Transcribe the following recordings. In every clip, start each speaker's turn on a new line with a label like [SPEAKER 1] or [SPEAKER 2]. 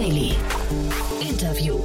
[SPEAKER 1] Daily. Interview.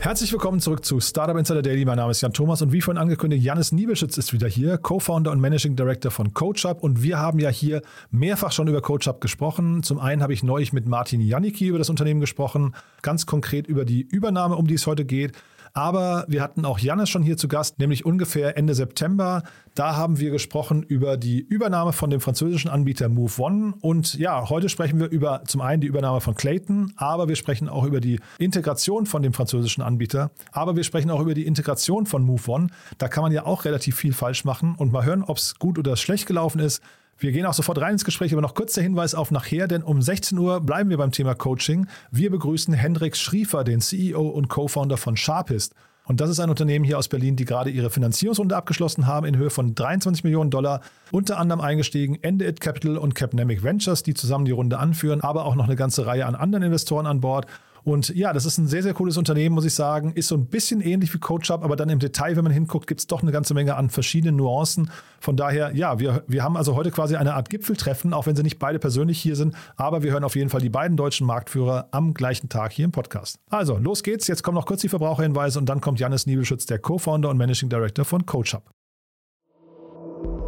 [SPEAKER 2] Herzlich willkommen zurück zu Startup Insider Daily. Mein Name ist Jan Thomas und wie vorhin angekündigt, Janis Niebelschütz ist wieder hier, Co-Founder und Managing Director von CoachUp. Und wir haben ja hier mehrfach schon über CoachUp gesprochen. Zum einen habe ich neulich mit Martin Janicki über das Unternehmen gesprochen, ganz konkret über die Übernahme, um die es heute geht. Aber wir hatten auch Jannis schon hier zu Gast, nämlich ungefähr Ende September. Da haben wir gesprochen über die Übernahme von dem französischen Anbieter MoveOne. Und ja, heute sprechen wir über zum einen die Übernahme von Clayton, aber wir sprechen auch über die Integration von dem französischen Anbieter. Aber wir sprechen auch über die Integration von MoveOne. Da kann man ja auch relativ viel falsch machen und mal hören, ob es gut oder schlecht gelaufen ist. Wir gehen auch sofort rein ins Gespräch, aber noch kurz der Hinweis auf nachher, denn um 16 Uhr bleiben wir beim Thema Coaching. Wir begrüßen Hendrik Schriefer, den CEO und Co-Founder von Sharpist. Und das ist ein Unternehmen hier aus Berlin, die gerade ihre Finanzierungsrunde abgeschlossen haben in Höhe von 23 Millionen Dollar. Unter anderem eingestiegen Ende It Capital und Capnamic Ventures, die zusammen die Runde anführen, aber auch noch eine ganze Reihe an anderen Investoren an Bord. Und ja, das ist ein sehr, sehr cooles Unternehmen, muss ich sagen. Ist so ein bisschen ähnlich wie CoachUp, aber dann im Detail, wenn man hinguckt, gibt es doch eine ganze Menge an verschiedenen Nuancen. Von daher, ja, wir, wir haben also heute quasi eine Art Gipfeltreffen, auch wenn sie nicht beide persönlich hier sind. Aber wir hören auf jeden Fall die beiden deutschen Marktführer am gleichen Tag hier im Podcast. Also, los geht's. Jetzt kommen noch kurz die Verbraucherhinweise und dann kommt Janis Niebelschütz, der Co-Founder und Managing Director von CoachUp.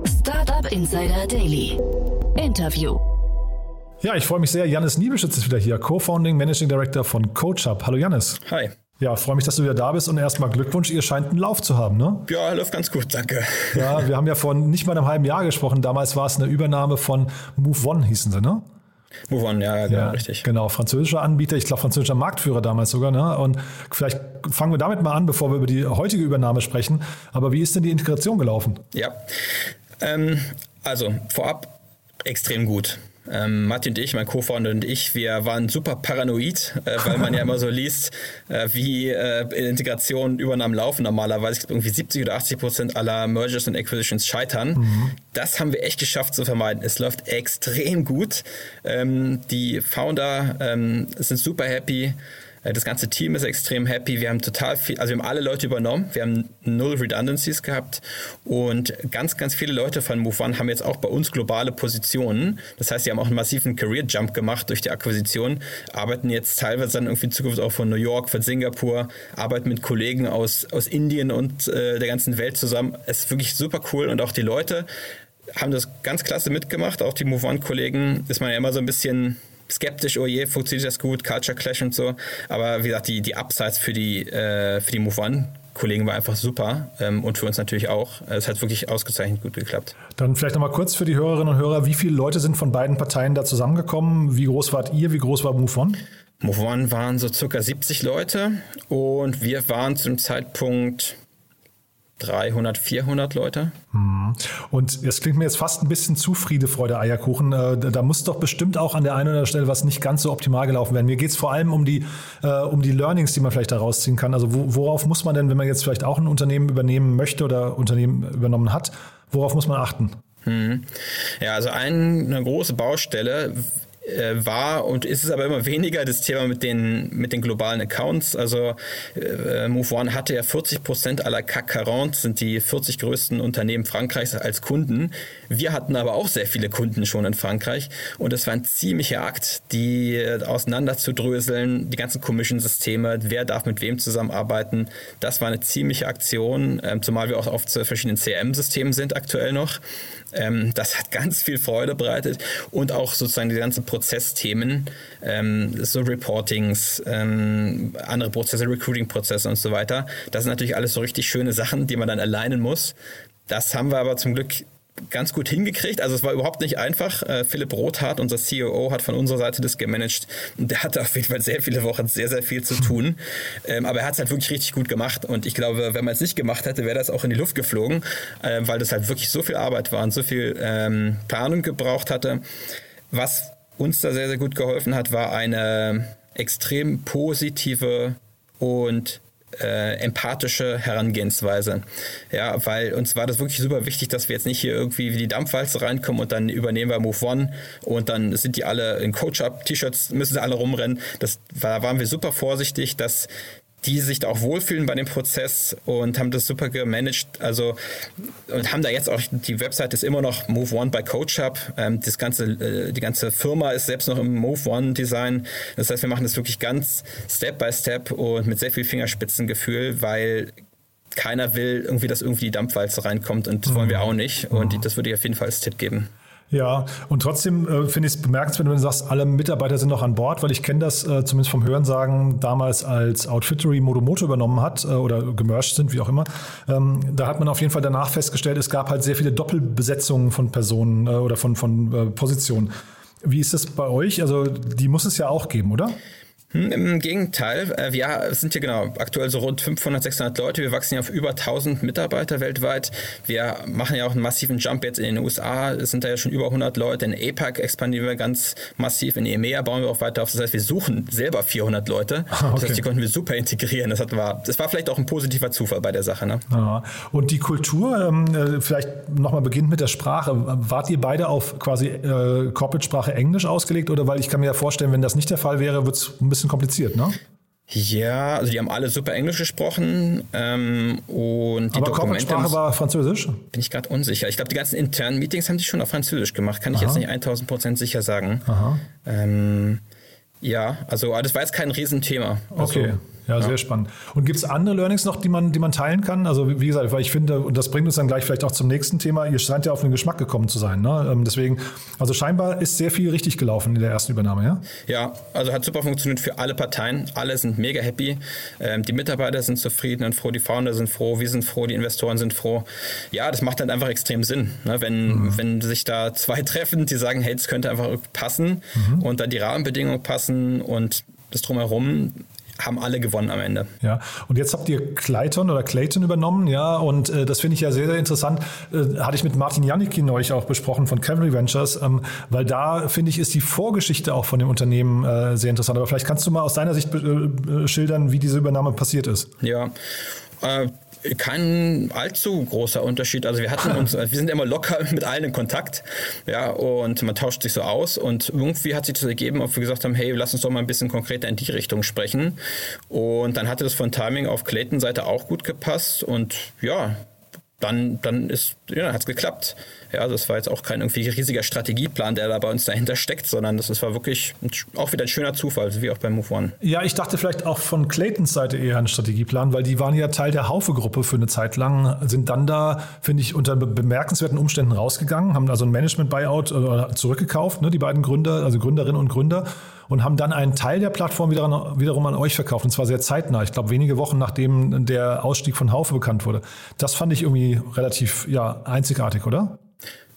[SPEAKER 1] Startup Insider Daily. Interview.
[SPEAKER 2] Ja, ich freue mich sehr. Janis Niebeschütz ist wieder hier, Co-Founding Managing Director von CoachUp. Hallo Janis.
[SPEAKER 3] Hi.
[SPEAKER 2] Ja, freue mich, dass du wieder da bist und erstmal Glückwunsch, ihr scheint einen Lauf zu haben, ne?
[SPEAKER 3] Ja, läuft ganz gut, danke.
[SPEAKER 2] Ja, wir haben ja vor nicht mal einem halben Jahr gesprochen. Damals war es eine Übernahme von MoveOne, hießen sie, ne?
[SPEAKER 3] MoveOne, ja, genau, ja, richtig.
[SPEAKER 2] Genau, französischer Anbieter, ich glaube französischer Marktführer damals sogar, ne? Und vielleicht fangen wir damit mal an, bevor wir über die heutige Übernahme sprechen. Aber wie ist denn die Integration gelaufen?
[SPEAKER 3] Ja, ähm, also vorab extrem gut. Ähm, Martin und ich, mein Co-Founder und ich, wir waren super paranoid, äh, weil man ja immer so liest, äh, wie äh, Integration Übernahmen laufen normalerweise. Glaube, irgendwie 70 oder 80 Prozent aller Mergers und Acquisitions scheitern. Mhm. Das haben wir echt geschafft zu vermeiden. Es läuft extrem gut. Ähm, die Founder ähm, sind super happy. Äh, das ganze Team ist extrem happy. Wir haben total viel, also wir haben alle Leute übernommen. Wir haben null Redundancies gehabt und ganz, ganz viele Leute von Move One haben jetzt auch bei uns globale Positionen. Das heißt, sie haben auch einen massiven Career Jump gemacht durch die Akquisition, arbeiten jetzt teilweise dann irgendwie in Zukunft auch von New York, von Singapur, arbeiten mit Kollegen aus, aus Indien und äh, der ganzen Welt zusammen. Es ist wirklich super cool und auch die Leute haben das ganz klasse mitgemacht. Auch die Move One-Kollegen ist man ja immer so ein bisschen skeptisch, oh je, funktioniert das gut, Culture Clash und so. Aber wie gesagt, die, die Upsides für die, äh, für die Move One Kollegen war einfach super ähm, und für uns natürlich auch. Es hat wirklich ausgezeichnet gut geklappt.
[SPEAKER 2] Dann vielleicht nochmal kurz für die Hörerinnen und Hörer, wie viele Leute sind von beiden Parteien da zusammengekommen? Wie groß wart ihr? Wie groß war Move One?
[SPEAKER 3] Move One waren so circa 70 Leute und wir waren zu dem Zeitpunkt 300, 400 Leute.
[SPEAKER 2] Hm. Und es klingt mir jetzt fast ein bisschen zu Friede, Freude, Eierkuchen. Äh, da muss doch bestimmt auch an der einen oder anderen Stelle was nicht ganz so optimal gelaufen werden. Mir geht es vor allem um die, äh, um die Learnings, die man vielleicht da rausziehen kann. Also worauf muss man denn, wenn man jetzt vielleicht auch ein Unternehmen übernehmen möchte oder Unternehmen übernommen hat, worauf muss man achten?
[SPEAKER 3] Hm. Ja, also eine große Baustelle war und ist es aber immer weniger das Thema mit den, mit den globalen Accounts. Also äh, MoveOne hatte ja 40 Prozent aller CAC 40, sind die 40 größten Unternehmen Frankreichs als Kunden. Wir hatten aber auch sehr viele Kunden schon in Frankreich und es war ein ziemlicher Akt, die äh, auseinanderzudröseln, die ganzen Commission-Systeme, wer darf mit wem zusammenarbeiten. Das war eine ziemliche Aktion, ähm, zumal wir auch auf verschiedenen CRM-Systemen sind aktuell noch. Ähm, das hat ganz viel Freude bereitet und auch sozusagen die ganzen Prozessthemen, ähm, so Reportings, ähm, andere Prozesse, Recruiting-Prozesse und so weiter. Das sind natürlich alles so richtig schöne Sachen, die man dann alleinen muss. Das haben wir aber zum Glück ganz gut hingekriegt. Also es war überhaupt nicht einfach. Äh, Philipp Rothart, unser CEO, hat von unserer Seite das gemanagt. Der hatte auf jeden Fall sehr viele Wochen sehr, sehr viel zu tun. Ähm, aber er hat es halt wirklich richtig gut gemacht. Und ich glaube, wenn man es nicht gemacht hätte, wäre das auch in die Luft geflogen, äh, weil das halt wirklich so viel Arbeit war und so viel ähm, Planung gebraucht hatte. Was uns da sehr, sehr gut geholfen hat, war eine extrem positive und äh, empathische Herangehensweise. Ja, weil uns war das wirklich super wichtig, dass wir jetzt nicht hier irgendwie wie die Dampfwalze reinkommen und dann übernehmen wir Move One und dann sind die alle in Coach-Up-T-Shirts, müssen sie alle rumrennen. Das, da waren wir super vorsichtig, dass die sich da auch wohlfühlen bei dem Prozess und haben das super gemanagt. Also und haben da jetzt auch die Website ist immer noch Move One by CoachUp. Ähm, das ganze, äh, die ganze Firma ist selbst noch im Move One Design. Das heißt, wir machen das wirklich ganz Step by Step und mit sehr viel Fingerspitzengefühl, weil keiner will irgendwie, dass irgendwie die Dampfwalze reinkommt und das wollen wir mhm. auch nicht. Und mhm. das würde ich auf jeden Fall als Tipp geben.
[SPEAKER 2] Ja, und trotzdem äh, finde ich es bemerkenswert, wenn du sagst, alle Mitarbeiter sind noch an Bord, weil ich kenne das äh, zumindest vom Hörensagen damals, als Outfittery Modomoto übernommen hat äh, oder gemerged sind, wie auch immer. Ähm, da hat man auf jeden Fall danach festgestellt, es gab halt sehr viele Doppelbesetzungen von Personen äh, oder von, von äh, Positionen. Wie ist das bei euch? Also die muss es ja auch geben, oder?
[SPEAKER 3] Hm, Im Gegenteil, äh, wir sind hier genau aktuell so rund 500, 600 Leute. Wir wachsen ja auf über 1000 Mitarbeiter weltweit. Wir machen ja auch einen massiven Jump jetzt in den USA. Es sind da ja schon über 100 Leute. In APAC expandieren wir ganz massiv. In EMEA bauen wir auch weiter auf. Das heißt, wir suchen selber 400 Leute. Okay. Das heißt, die konnten wir super integrieren. Das, hat, war, das war vielleicht auch ein positiver Zufall bei der Sache. Ne?
[SPEAKER 2] Und die Kultur, ähm, äh, vielleicht nochmal beginnt mit der Sprache. Wart ihr beide auf quasi äh, Corporate-Sprache Englisch ausgelegt? Oder weil ich kann mir ja vorstellen, wenn das nicht der Fall wäre, wird es ein bisschen bisschen kompliziert, ne?
[SPEAKER 3] Ja, also die haben alle super Englisch gesprochen. Ähm, und die
[SPEAKER 2] Aber Dokumente war Französisch?
[SPEAKER 3] Bin ich gerade unsicher. Ich glaube, die ganzen internen Meetings haben die schon auf Französisch gemacht. Kann Aha. ich jetzt nicht 1000 Prozent sicher sagen. Ähm, ja, also das war jetzt kein Riesenthema.
[SPEAKER 2] Also, okay. Ja, ja, sehr spannend. Und gibt es andere Learnings noch, die man, die man teilen kann? Also wie gesagt, weil ich finde, und das bringt uns dann gleich vielleicht auch zum nächsten Thema, ihr scheint ja auf den Geschmack gekommen zu sein. Ne? Ähm, deswegen, also scheinbar ist sehr viel richtig gelaufen in der ersten Übernahme, ja?
[SPEAKER 3] Ja, also hat super funktioniert für alle Parteien. Alle sind mega happy. Ähm, die Mitarbeiter sind zufrieden und froh, die Founder sind froh, wir sind froh, die Investoren sind froh. Ja, das macht dann einfach extrem Sinn. Ne? Wenn, mhm. wenn sich da zwei treffen, die sagen, hey, das könnte einfach passen mhm. und dann die Rahmenbedingungen passen und das drumherum, haben alle gewonnen am Ende.
[SPEAKER 2] Ja, und jetzt habt ihr Clayton oder Clayton übernommen, ja, und äh, das finde ich ja sehr, sehr interessant. Äh, hatte ich mit Martin Janicki neulich auch besprochen von Cavalry Ventures, ähm, weil da finde ich, ist die Vorgeschichte auch von dem Unternehmen äh, sehr interessant. Aber vielleicht kannst du mal aus deiner Sicht äh, äh, schildern, wie diese Übernahme passiert ist.
[SPEAKER 3] Ja, äh, kein allzu großer Unterschied. Also wir hatten uns, wir sind immer locker mit allen in Kontakt, ja, und man tauscht sich so aus und irgendwie hat sich das ergeben, ob wir gesagt haben, hey, lass uns doch mal ein bisschen konkreter in die Richtung sprechen. Und dann hatte das von Timing auf Clayton Seite auch gut gepasst und ja, dann, dann ist, ja, hat es geklappt. Ja, das war jetzt auch kein irgendwie riesiger Strategieplan, der da bei uns dahinter steckt, sondern das, das war wirklich auch wieder ein schöner Zufall, wie auch bei Move One.
[SPEAKER 2] Ja, ich dachte vielleicht auch von Claytons Seite eher ein Strategieplan, weil die waren ja Teil der Haufe-Gruppe für eine Zeit lang, sind dann da, finde ich, unter bemerkenswerten Umständen rausgegangen, haben also ein Management-Buyout äh, zurückgekauft, ne, die beiden Gründer, also Gründerinnen und Gründer und haben dann einen Teil der Plattform wiederum, wiederum an euch verkauft und zwar sehr zeitnah. Ich glaube, wenige Wochen nachdem der Ausstieg von Haufe bekannt wurde. Das fand ich irgendwie relativ ja, einzigartig, oder?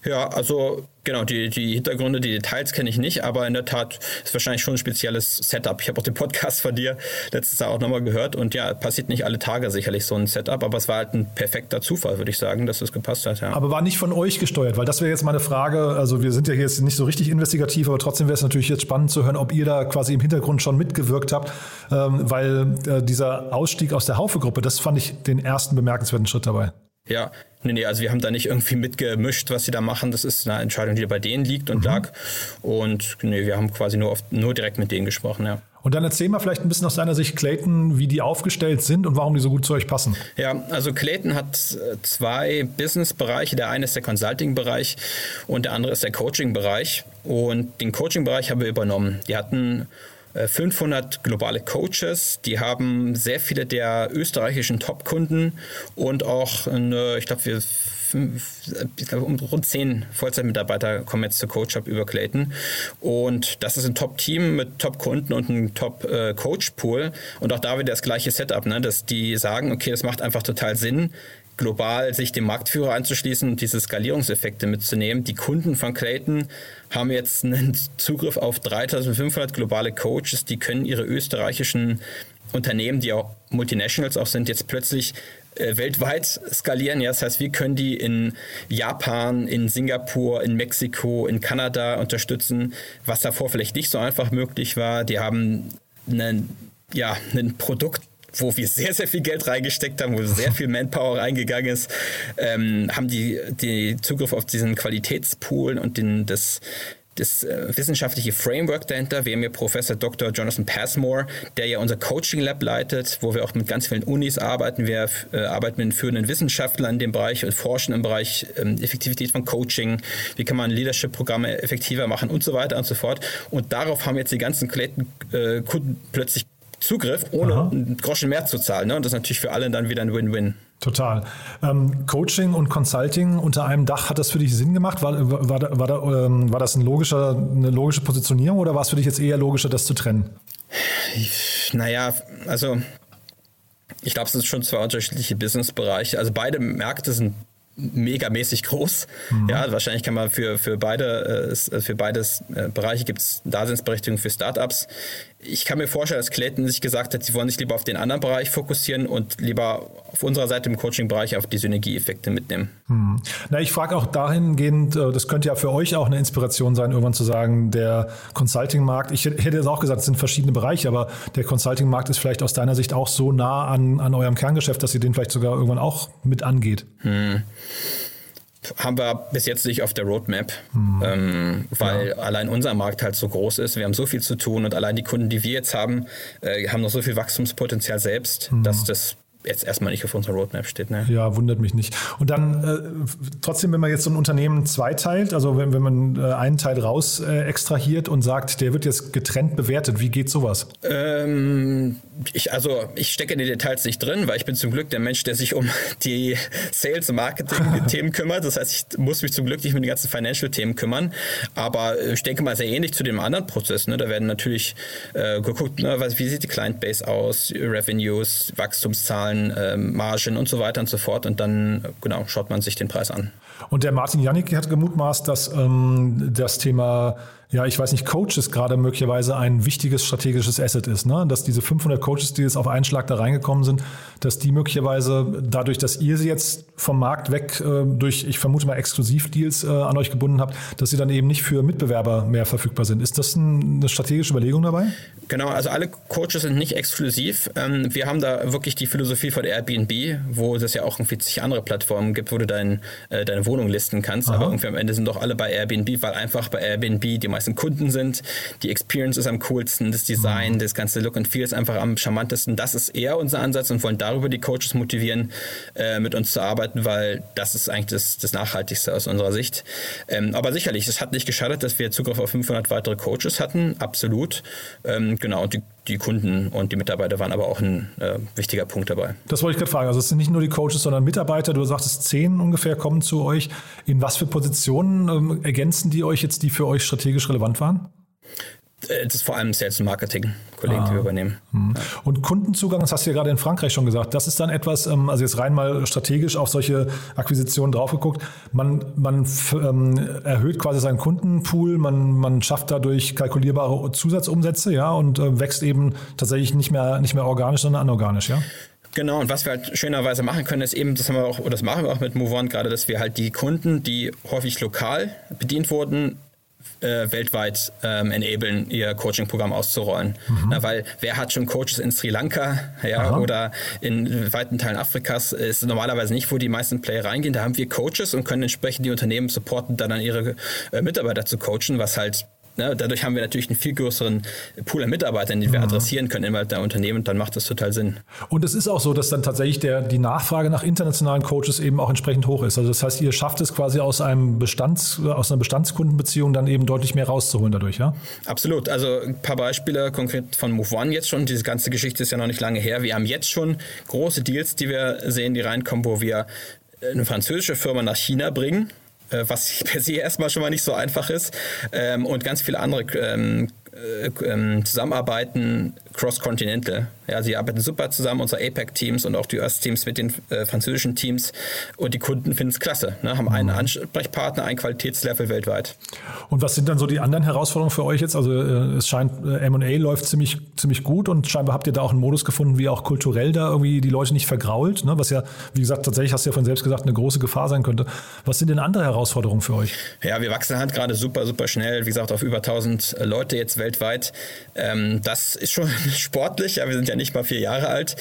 [SPEAKER 3] Ja, also genau, die, die Hintergründe, die Details kenne ich nicht, aber in der Tat ist wahrscheinlich schon ein spezielles Setup. Ich habe auch den Podcast von dir letztes Jahr auch nochmal gehört und ja, passiert nicht alle Tage sicherlich so ein Setup, aber es war halt ein perfekter Zufall, würde ich sagen, dass es gepasst hat. Ja.
[SPEAKER 2] Aber war nicht von euch gesteuert, weil das wäre jetzt meine Frage. Also wir sind ja hier jetzt nicht so richtig investigativ, aber trotzdem wäre es natürlich jetzt spannend zu hören, ob ihr da quasi im Hintergrund schon mitgewirkt habt, ähm, weil äh, dieser Ausstieg aus der Haufe-Gruppe, das fand ich den ersten bemerkenswerten Schritt dabei.
[SPEAKER 3] Ja, nee, nee, also wir haben da nicht irgendwie mitgemischt, was sie da machen. Das ist eine Entscheidung, die bei denen liegt und mhm. lag. Und nee, wir haben quasi nur, oft, nur direkt mit denen gesprochen, ja.
[SPEAKER 2] Und dann erzähl mal vielleicht ein bisschen aus deiner Sicht, Clayton, wie die aufgestellt sind und warum die so gut zu euch passen.
[SPEAKER 3] Ja, also Clayton hat äh, zwei Business-Bereiche. Der eine ist der Consulting-Bereich und der andere ist der Coaching-Bereich. Und den Coaching-Bereich haben wir übernommen. Die hatten 500 äh, globale Coaches, die haben sehr viele der österreichischen Top-Kunden und auch, eine, ich glaube, wir ich glaube, um rund zehn Vollzeitmitarbeiter kommen jetzt zu CoachUp über Clayton. Und das ist ein Top-Team mit Top-Kunden und einem Top-Coach-Pool. Und auch da wieder das gleiche Setup, ne? dass die sagen, okay, das macht einfach total Sinn, global sich dem Marktführer anzuschließen und diese Skalierungseffekte mitzunehmen. Die Kunden von Clayton haben jetzt einen Zugriff auf 3500 globale Coaches, die können ihre österreichischen Unternehmen, die auch Multinationals auch sind, jetzt plötzlich äh, weltweit skalieren. Ja, das heißt, wir können die in Japan, in Singapur, in Mexiko, in Kanada unterstützen, was davor vielleicht nicht so einfach möglich war. Die haben einen, ja, ein Produkt, wo wir sehr, sehr viel Geld reingesteckt haben, wo sehr viel Manpower reingegangen ist, ähm, haben die, die Zugriff auf diesen Qualitätspool und den, das, das äh, wissenschaftliche Framework dahinter. Wir haben hier Professor Dr. Jonathan Passmore, der ja unser Coaching Lab leitet, wo wir auch mit ganz vielen Unis arbeiten. Wir äh, arbeiten mit führenden Wissenschaftlern in dem Bereich und forschen im Bereich ähm, Effektivität von Coaching. Wie kann man Leadership-Programme effektiver machen und so weiter und so fort. Und darauf haben jetzt die ganzen äh, plötzlich Zugriff, ohne Aha. einen Groschen mehr zu zahlen. Ne? Und das ist natürlich für alle dann wieder ein Win-Win.
[SPEAKER 2] Total. Ähm, Coaching und Consulting unter einem Dach, hat das für dich Sinn gemacht? War, war, war, war, ähm, war das ein logischer, eine logische Positionierung oder war es für dich jetzt eher logischer, das zu trennen?
[SPEAKER 3] Naja, also ich glaube, es sind schon zwei unterschiedliche Businessbereiche. Also beide Märkte sind megamäßig groß. Mhm. Ja, wahrscheinlich kann man für, für beide, äh, für beides äh, Bereiche gibt es Daseinsberechtigung für Startups ich kann mir vorstellen, dass Clayton sich gesagt hat, sie wollen sich lieber auf den anderen Bereich fokussieren und lieber auf unserer Seite im Coaching-Bereich auf die Synergieeffekte mitnehmen. Hm.
[SPEAKER 2] Na, ich frage auch dahingehend, äh, das könnte ja für euch auch eine Inspiration sein, irgendwann zu sagen, der Consulting-Markt, ich hätte jetzt auch gesagt, es sind verschiedene Bereiche, aber der Consulting-Markt ist vielleicht aus deiner Sicht auch so nah an, an eurem Kerngeschäft, dass ihr den vielleicht sogar irgendwann auch mit angeht. Hm
[SPEAKER 3] haben wir bis jetzt nicht auf der Roadmap, mhm. ähm, weil ja. allein unser Markt halt so groß ist. Wir haben so viel zu tun und allein die Kunden, die wir jetzt haben, äh, haben noch so viel Wachstumspotenzial selbst, mhm. dass das jetzt erstmal nicht auf unserer Roadmap steht. Ne?
[SPEAKER 2] Ja, wundert mich nicht. Und dann äh, trotzdem, wenn man jetzt so ein Unternehmen zweiteilt, also wenn, wenn man äh, einen Teil raus äh, extrahiert und sagt, der wird jetzt getrennt bewertet, wie geht sowas?
[SPEAKER 3] Ähm, ich, also ich stecke in die Details nicht drin, weil ich bin zum Glück der Mensch, der sich um die Sales- und Marketing-Themen kümmert. Das heißt, ich muss mich zum Glück nicht mit den ganzen Financial-Themen kümmern. Aber ich denke mal sehr ähnlich zu dem anderen Prozess. Ne? Da werden natürlich äh, geguckt, ne, wie sieht die Client-Base aus, Revenues, Wachstumszahlen, äh, Margen und so weiter und so fort. Und dann genau schaut man sich den Preis an.
[SPEAKER 2] Und der Martin Janik hat gemutmaßt, dass ähm, das Thema ja, ich weiß nicht, Coaches gerade möglicherweise ein wichtiges strategisches Asset ist, ne? dass diese 500 Coaches, die jetzt auf einen Schlag da reingekommen sind, dass die möglicherweise dadurch, dass ihr sie jetzt vom Markt weg äh, durch, ich vermute mal, Exklusivdeals äh, an euch gebunden habt, dass sie dann eben nicht für Mitbewerber mehr verfügbar sind. Ist das ein, eine strategische Überlegung dabei?
[SPEAKER 3] Genau, also alle Coaches sind nicht exklusiv. Ähm, wir haben da wirklich die Philosophie von Airbnb, wo es ja auch irgendwie zig andere Plattformen gibt, wo du dein, äh, deine Wohnung listen kannst. Aha. Aber irgendwie am Ende sind doch alle bei Airbnb, weil einfach bei Airbnb die meisten Kunden sind. Die Experience ist am coolsten, das Design, mhm. das ganze Look and Feel ist einfach am charmantesten. Das ist eher unser Ansatz und wollen darüber die Coaches motivieren, äh, mit uns zu arbeiten, weil das ist eigentlich das, das Nachhaltigste aus unserer Sicht. Ähm, aber sicherlich, es hat nicht geschadet, dass wir Zugriff auf 500 weitere Coaches hatten, absolut. Ähm, genau, und die die Kunden und die Mitarbeiter waren aber auch ein äh, wichtiger Punkt dabei.
[SPEAKER 2] Das wollte ich gerade fragen. Also es sind nicht nur die Coaches, sondern Mitarbeiter. Du sagtest, zehn ungefähr kommen zu euch. In was für Positionen ähm, ergänzen die euch jetzt, die für euch strategisch relevant waren?
[SPEAKER 3] Äh, das ist vor allem Sales und Marketing, Kollegen, ah. die wir übernehmen.
[SPEAKER 2] Hm. Und Kundenzugang, das hast du ja gerade in Frankreich schon gesagt, das ist dann etwas, ähm, also jetzt rein mal strategisch auf solche Akquisitionen draufgeguckt, man, man ähm, erhöht quasi seinen Kundenpool, man, man schafft dadurch kalkulierbare Zusatzumsätze, ja, und äh, wächst eben tatsächlich nicht mehr, nicht mehr organisch, sondern anorganisch, ja?
[SPEAKER 3] Genau, und was wir halt schönerweise machen können, ist eben, das haben wir auch, oder das machen wir auch mit MoveOn gerade, dass wir halt die Kunden, die häufig lokal bedient wurden, äh, weltweit ähm, enablen, ihr Coaching-Programm auszurollen. Mhm. Na, weil wer hat schon Coaches in Sri Lanka ja, oder in weiten Teilen Afrikas, ist normalerweise nicht, wo die meisten Player reingehen. Da haben wir Coaches und können entsprechend die Unternehmen supporten, dann an ihre äh, Mitarbeiter zu coachen, was halt Ne, dadurch haben wir natürlich einen viel größeren Pool an Mitarbeitern, den wir mhm. adressieren können innerhalb der Unternehmen und dann macht das total Sinn.
[SPEAKER 2] Und es ist auch so, dass dann tatsächlich der, die Nachfrage nach internationalen Coaches eben auch entsprechend hoch ist. Also das heißt, ihr schafft es quasi aus einem Bestands, aus einer Bestandskundenbeziehung dann eben deutlich mehr rauszuholen dadurch, ja?
[SPEAKER 3] Absolut. Also ein paar Beispiele konkret von Move One jetzt schon. Diese ganze Geschichte ist ja noch nicht lange her. Wir haben jetzt schon große Deals, die wir sehen, die reinkommen, wo wir eine französische Firma nach China bringen was per se erstmal schon mal nicht so einfach ist. Ähm, und ganz viele andere ähm, äh, ähm, zusammenarbeiten cross-continental. Ja, sie arbeiten super zusammen, unsere APEC-Teams und auch die US-Teams mit den äh, französischen Teams. Und die Kunden finden es klasse, ne? haben einen mhm. Ansprechpartner, ein Qualitätslevel weltweit.
[SPEAKER 2] Und was sind dann so die anderen Herausforderungen für euch jetzt? Also äh, es scheint, äh, M&A läuft ziemlich, ziemlich gut und scheinbar habt ihr da auch einen Modus gefunden, wie auch kulturell da irgendwie die Leute nicht vergrault, ne? was ja, wie gesagt, tatsächlich hast du ja von selbst gesagt, eine große Gefahr sein könnte. Was sind denn andere Herausforderungen für euch?
[SPEAKER 3] Ja, wir wachsen halt gerade super, super schnell. Wie gesagt, auf über 1000 Leute jetzt weltweit. Ähm, das ist schon sportlich. Ja, wir sind ja nicht mal vier Jahre alt.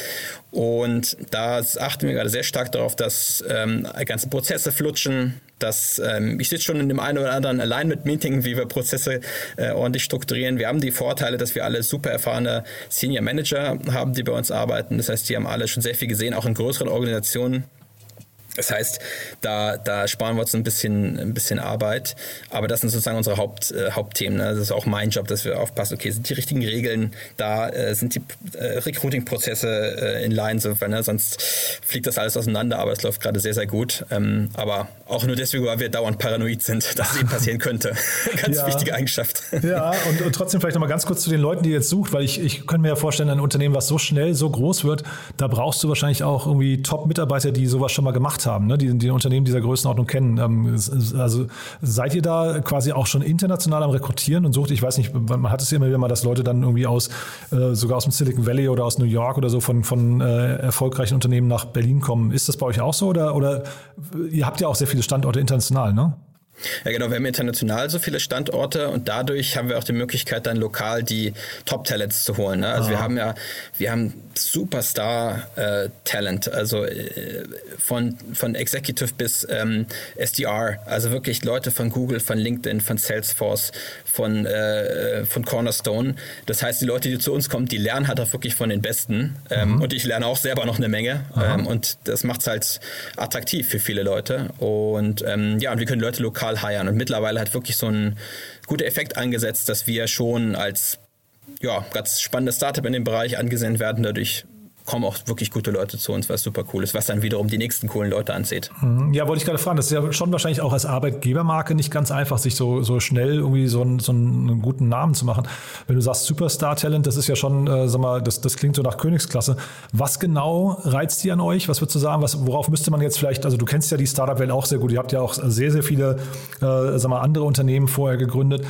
[SPEAKER 3] Und da achten wir gerade sehr stark darauf, dass ähm, ganze Prozesse flutschen, dass ähm, ich sitze schon in dem einen oder anderen Alignment-Meeting, wie wir Prozesse äh, ordentlich strukturieren. Wir haben die Vorteile, dass wir alle super erfahrene Senior Manager haben, die bei uns arbeiten. Das heißt, die haben alle schon sehr viel gesehen, auch in größeren Organisationen. Das heißt, da, da sparen wir uns ein bisschen, ein bisschen Arbeit. Aber das sind sozusagen unsere Haupt, äh, Hauptthemen. Ne? Das ist auch mein Job, dass wir aufpassen, okay, sind die richtigen Regeln da, äh, sind die äh, Recruiting-Prozesse äh, in line, so, ne? sonst fliegt das alles auseinander, aber es läuft gerade sehr, sehr gut. Ähm, aber auch nur deswegen, weil wir dauernd paranoid sind, dass es eben passieren könnte. Ganz ja. wichtige Eigenschaft.
[SPEAKER 2] Ja, und, und trotzdem vielleicht nochmal ganz kurz zu den Leuten, die ihr jetzt sucht, weil ich, ich könnte mir ja vorstellen, ein Unternehmen, was so schnell, so groß wird, da brauchst du wahrscheinlich auch irgendwie Top-Mitarbeiter, die sowas schon mal gemacht haben, ne? die, die Unternehmen dieser Größenordnung kennen. Ähm, also seid ihr da quasi auch schon international am Rekrutieren und sucht, ich weiß nicht, man hat es ja immer wieder mal, dass Leute dann irgendwie aus, äh, sogar aus dem Silicon Valley oder aus New York oder so von, von äh, erfolgreichen Unternehmen nach Berlin kommen. Ist das bei euch auch so oder, oder ihr habt ja auch sehr viele Standorte international, ne?
[SPEAKER 3] Ja, genau. Wir haben international so viele Standorte und dadurch haben wir auch die Möglichkeit, dann lokal die Top-Talents zu holen. Ne? Also ah. wir haben ja, wir haben Superstar-Talent, äh, also äh, von, von Executive bis ähm, SDR, also wirklich Leute von Google, von LinkedIn, von Salesforce, von, äh, von Cornerstone. Das heißt, die Leute, die zu uns kommen, die lernen halt auch wirklich von den Besten. Ähm, mhm. Und ich lerne auch selber noch eine Menge. Ähm, und das macht es halt attraktiv für viele Leute. Und ähm, ja, und wir können Leute lokal hiren. Und mittlerweile hat wirklich so ein guter Effekt angesetzt, dass wir schon als ja, ganz spannendes Startup in dem Bereich angesehen werden. Dadurch kommen auch wirklich gute Leute zu uns, was super cool ist, was dann wiederum die nächsten coolen Leute anzieht.
[SPEAKER 2] Mhm. Ja, wollte ich gerade fragen, das ist ja schon wahrscheinlich auch als Arbeitgebermarke nicht ganz einfach, sich so, so schnell irgendwie so einen, so einen guten Namen zu machen. Wenn du sagst Superstar-Talent, das ist ja schon, äh, sag mal, das, das klingt so nach Königsklasse. Was genau reizt die an euch? Was würdest du sagen, was, worauf müsste man jetzt vielleicht, also du kennst ja die Startup-Welt auch sehr gut, ihr habt ja auch sehr, sehr viele, äh, sag mal, andere Unternehmen vorher gegründet.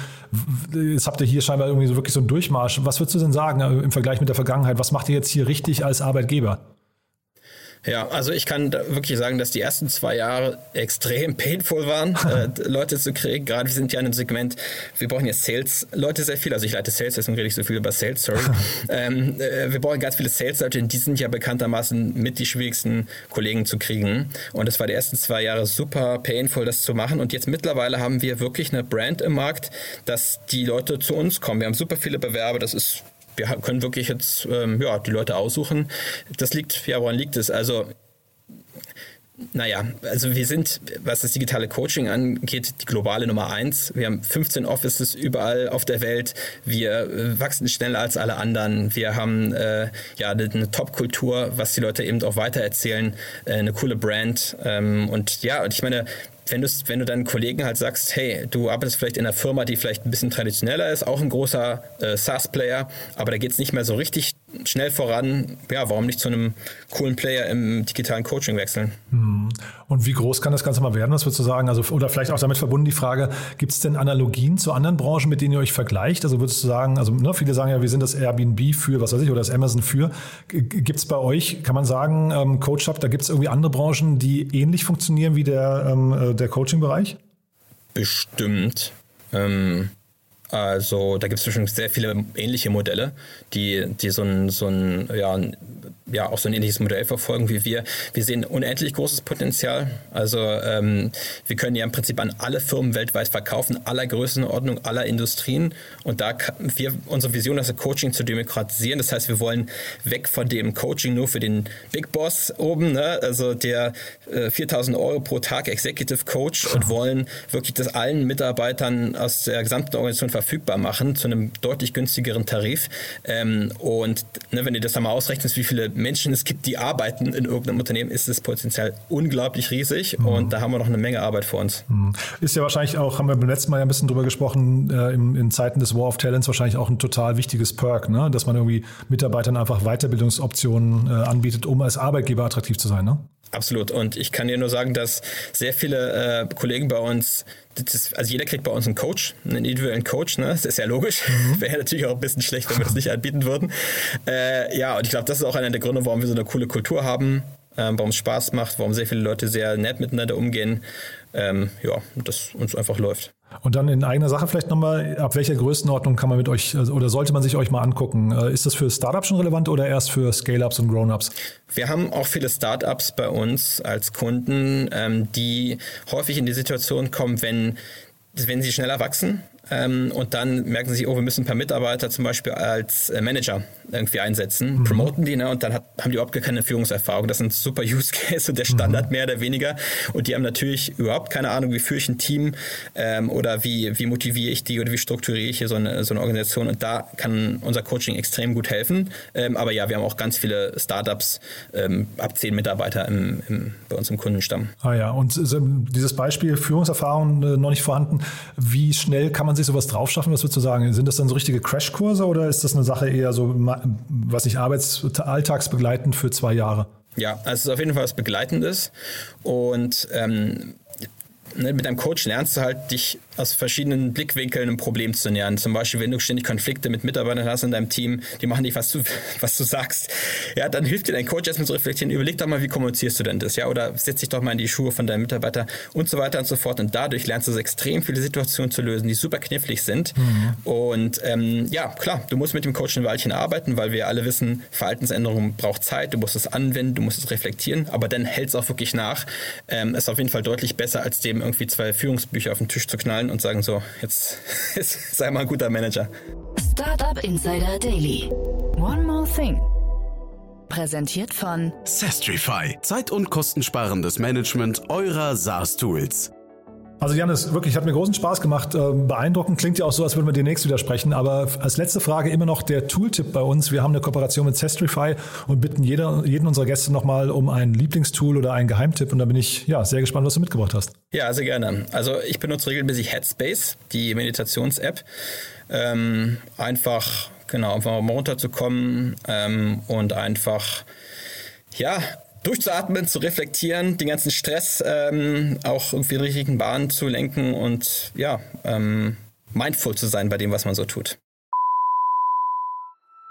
[SPEAKER 2] Jetzt habt ihr hier scheinbar irgendwie so wirklich so einen Durchmarsch. Was würdest du denn sagen äh, im Vergleich mit der Vergangenheit? Was macht ihr jetzt hier richtig als Arbeitgeber?
[SPEAKER 3] Ja, also ich kann wirklich sagen, dass die ersten zwei Jahre extrem painful waren, äh, Leute zu kriegen. Gerade wir sind ja in einem Segment, wir brauchen jetzt Sales-Leute sehr viel. Also ich leite Sales, deswegen rede ich so viel über Sales, sorry. ähm, äh, wir brauchen ganz viele Sales-Leute, die sind ja bekanntermaßen mit die schwierigsten Kollegen zu kriegen. Und es war die ersten zwei Jahre super painful, das zu machen. Und jetzt mittlerweile haben wir wirklich eine Brand im Markt, dass die Leute zu uns kommen. Wir haben super viele Bewerber, das ist wir können wirklich jetzt ähm, ja, die Leute aussuchen. Das liegt, ja, woran liegt es? Also naja, also wir sind, was das digitale Coaching angeht, die globale Nummer eins. Wir haben 15 Offices überall auf der Welt. Wir äh, wachsen schneller als alle anderen. Wir haben äh, ja eine Top-Kultur, was die Leute eben auch weitererzählen, äh, eine coole Brand. Ähm, und ja, und ich meine, wenn du, wenn du deinen Kollegen halt sagst, hey, du arbeitest vielleicht in einer Firma, die vielleicht ein bisschen traditioneller ist, auch ein großer äh, SaaS-Player, aber da geht es nicht mehr so richtig schnell voran, ja, warum nicht zu einem coolen Player im digitalen Coaching wechseln?
[SPEAKER 2] Hm. Und wie groß kann das Ganze mal werden, was würdest du sagen? Also, oder vielleicht auch damit verbunden die Frage, gibt es denn Analogien zu anderen Branchen, mit denen ihr euch vergleicht? Also würdest du sagen, also ne, viele sagen ja, wir sind das Airbnb für, was weiß ich, oder das Amazon für. Gibt es bei euch, kann man sagen, ähm, Coach Hub, da gibt es irgendwie andere Branchen, die ähnlich funktionieren wie der, ähm, äh, der Coaching-Bereich?
[SPEAKER 3] Bestimmt. Ähm also da gibt es bestimmt sehr viele ähnliche Modelle, die, die so ein, so ein ja, ja auch so ein ähnliches Modell verfolgen wie wir. Wir sehen unendlich großes Potenzial. Also ähm, wir können ja im Prinzip an alle Firmen weltweit verkaufen, aller Größenordnung, aller Industrien. Und da wir unsere Vision ist, Coaching zu demokratisieren. Das heißt, wir wollen weg von dem Coaching nur für den Big Boss oben, ne? also der äh, 4000 Euro pro Tag Executive Coach und wollen wirklich das allen Mitarbeitern aus der gesamten Organisation verfügbar machen zu einem deutlich günstigeren Tarif. Ähm, und ne, wenn du das dann mal ausrechnest, wie viele Menschen es gibt, die arbeiten in irgendeinem Unternehmen, ist das Potenzial unglaublich riesig mhm. und da haben wir noch eine Menge Arbeit vor uns.
[SPEAKER 2] Mhm. Ist ja wahrscheinlich auch, haben wir beim letzten Mal ja ein bisschen drüber gesprochen, äh, in, in, Zeiten des War of Talents wahrscheinlich auch ein total wichtiges Perk, ne? dass man irgendwie Mitarbeitern einfach Weiterbildungsoptionen äh, anbietet, um als Arbeitgeber attraktiv zu sein. Ne?
[SPEAKER 3] Absolut. Und ich kann dir nur sagen, dass sehr viele äh, Kollegen bei uns, ist, also jeder kriegt bei uns einen Coach, einen individuellen Coach, ne? Das ist ja logisch. Mhm. Wäre natürlich auch ein bisschen schlecht, wenn wir das nicht anbieten würden. Äh, ja, und ich glaube, das ist auch einer der Gründe, warum wir so eine coole Kultur haben. Ähm, warum es Spaß macht, warum sehr viele Leute sehr nett miteinander umgehen. Ähm, ja, das uns einfach läuft.
[SPEAKER 2] Und dann in eigener Sache vielleicht nochmal, ab welcher Größenordnung kann man mit euch also, oder sollte man sich euch mal angucken? Äh, ist das für Startups schon relevant oder erst für Scale-Ups und Grown-Ups?
[SPEAKER 3] Wir haben auch viele Startups bei uns als Kunden, ähm, die häufig in die Situation kommen, wenn, wenn sie schneller wachsen ähm, und dann merken sie, oh, wir müssen ein paar Mitarbeiter zum Beispiel als äh, Manager irgendwie einsetzen, mhm. promoten die ne, und dann hat, haben die überhaupt gar keine Führungserfahrung. Das sind super Use Case und der Standard mhm. mehr oder weniger. Und die haben natürlich überhaupt keine Ahnung, wie führe ich ein Team ähm, oder wie, wie motiviere ich die oder wie strukturiere ich hier so eine, so eine Organisation. Und da kann unser Coaching extrem gut helfen. Ähm, aber ja, wir haben auch ganz viele Startups ähm, ab zehn Mitarbeiter im, im, bei uns im Kundenstamm.
[SPEAKER 2] Ah ja, und dieses Beispiel Führungserfahrung äh, noch nicht vorhanden. Wie schnell kann man man sich sowas drauf schaffen? Was würdest du sagen? Sind das dann so richtige Crashkurse oder ist das eine Sache eher so, was nicht Arbeits-, Alltagsbegleitend für zwei Jahre?
[SPEAKER 3] Ja, also es ist auf jeden Fall was Begleitendes und ähm, ne, mit einem Coach lernst du halt, dich aus verschiedenen Blickwinkeln ein Problem zu nähern. Zum Beispiel, wenn du ständig Konflikte mit Mitarbeitern hast in deinem Team, die machen nicht, was du, was du sagst. Ja, dann hilft dir dein Coach erstmal zu reflektieren. Überleg doch mal, wie kommunizierst du denn das? Ja, oder setz dich doch mal in die Schuhe von deinem Mitarbeiter und so weiter und so fort. Und dadurch lernst du extrem viele Situationen zu lösen, die super knifflig sind. Mhm. Und ähm, ja, klar, du musst mit dem Coach ein Weilchen arbeiten, weil wir alle wissen, Verhaltensänderung braucht Zeit. Du musst es anwenden, du musst es reflektieren, aber dann hält es auch wirklich nach. Ähm, ist auf jeden Fall deutlich besser, als dem irgendwie zwei Führungsbücher auf den Tisch zu knallen und sagen so, jetzt, jetzt sei mal ein guter Manager.
[SPEAKER 1] Startup Insider Daily. One more thing. Präsentiert von
[SPEAKER 4] Sestrify. Zeit- und kostensparendes Management eurer SaaS-Tools.
[SPEAKER 2] Also Janis, wirklich, hat mir großen Spaß gemacht. Ähm, beeindruckend klingt ja auch so, als würden wir demnächst widersprechen. Aber als letzte Frage immer noch der Tooltip bei uns. Wir haben eine Kooperation mit Sestrify und bitten jeder, jeden unserer Gäste nochmal um ein Lieblingstool oder einen Geheimtipp. Und da bin ich ja sehr gespannt, was du mitgebracht hast.
[SPEAKER 3] Ja, sehr gerne. Also ich benutze regelmäßig Headspace, die Meditations-App. Ähm, einfach, genau, einfach mal runterzukommen ähm, und einfach ja, durchzuatmen, zu reflektieren, den ganzen Stress ähm, auch irgendwie in die richtigen Bahnen zu lenken und ja, ähm, mindful zu sein bei dem, was man so tut.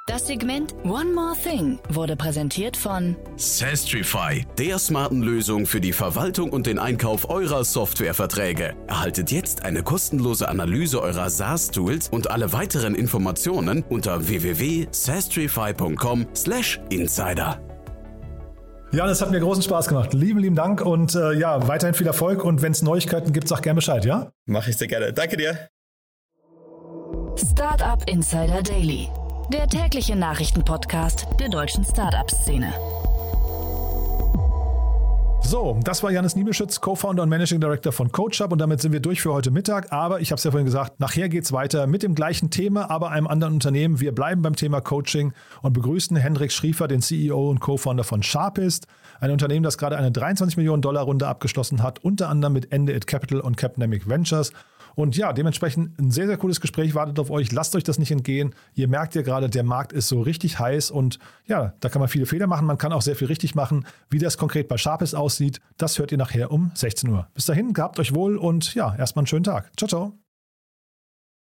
[SPEAKER 1] Das Segment One More Thing wurde präsentiert von
[SPEAKER 4] Sastrify, der smarten Lösung für die Verwaltung und den Einkauf eurer Softwareverträge. Erhaltet jetzt eine kostenlose Analyse eurer SaaS-Tools und alle weiteren Informationen unter www.sastrify.com/insider.
[SPEAKER 2] Ja, das hat mir großen Spaß gemacht. Lieben, lieben Dank und äh, ja, weiterhin viel Erfolg. Und wenn es Neuigkeiten gibt, sag gerne Bescheid, ja?
[SPEAKER 3] Mache ich sehr gerne. Danke dir.
[SPEAKER 1] Startup Insider Daily, der tägliche Nachrichtenpodcast der deutschen Startup-Szene.
[SPEAKER 2] So, das war Janis Niebelschütz, Co-Founder und Managing Director von CoachUp und damit sind wir durch für heute Mittag. Aber ich habe es ja vorhin gesagt, nachher geht es weiter mit dem gleichen Thema, aber einem anderen Unternehmen. Wir bleiben beim Thema Coaching und begrüßen Hendrik Schriefer, den CEO und Co-Founder von Sharpist, ein Unternehmen, das gerade eine 23 Millionen Dollar Runde abgeschlossen hat, unter anderem mit Ende It Capital und Capnamic Ventures. Und ja, dementsprechend ein sehr, sehr cooles Gespräch wartet auf euch. Lasst euch das nicht entgehen. Ihr merkt ja gerade, der Markt ist so richtig heiß und ja, da kann man viele Fehler machen. Man kann auch sehr viel richtig machen. Wie das konkret bei Sharpest aussieht, das hört ihr nachher um 16 Uhr. Bis dahin, gehabt euch wohl und ja, erstmal einen schönen Tag. Ciao, ciao.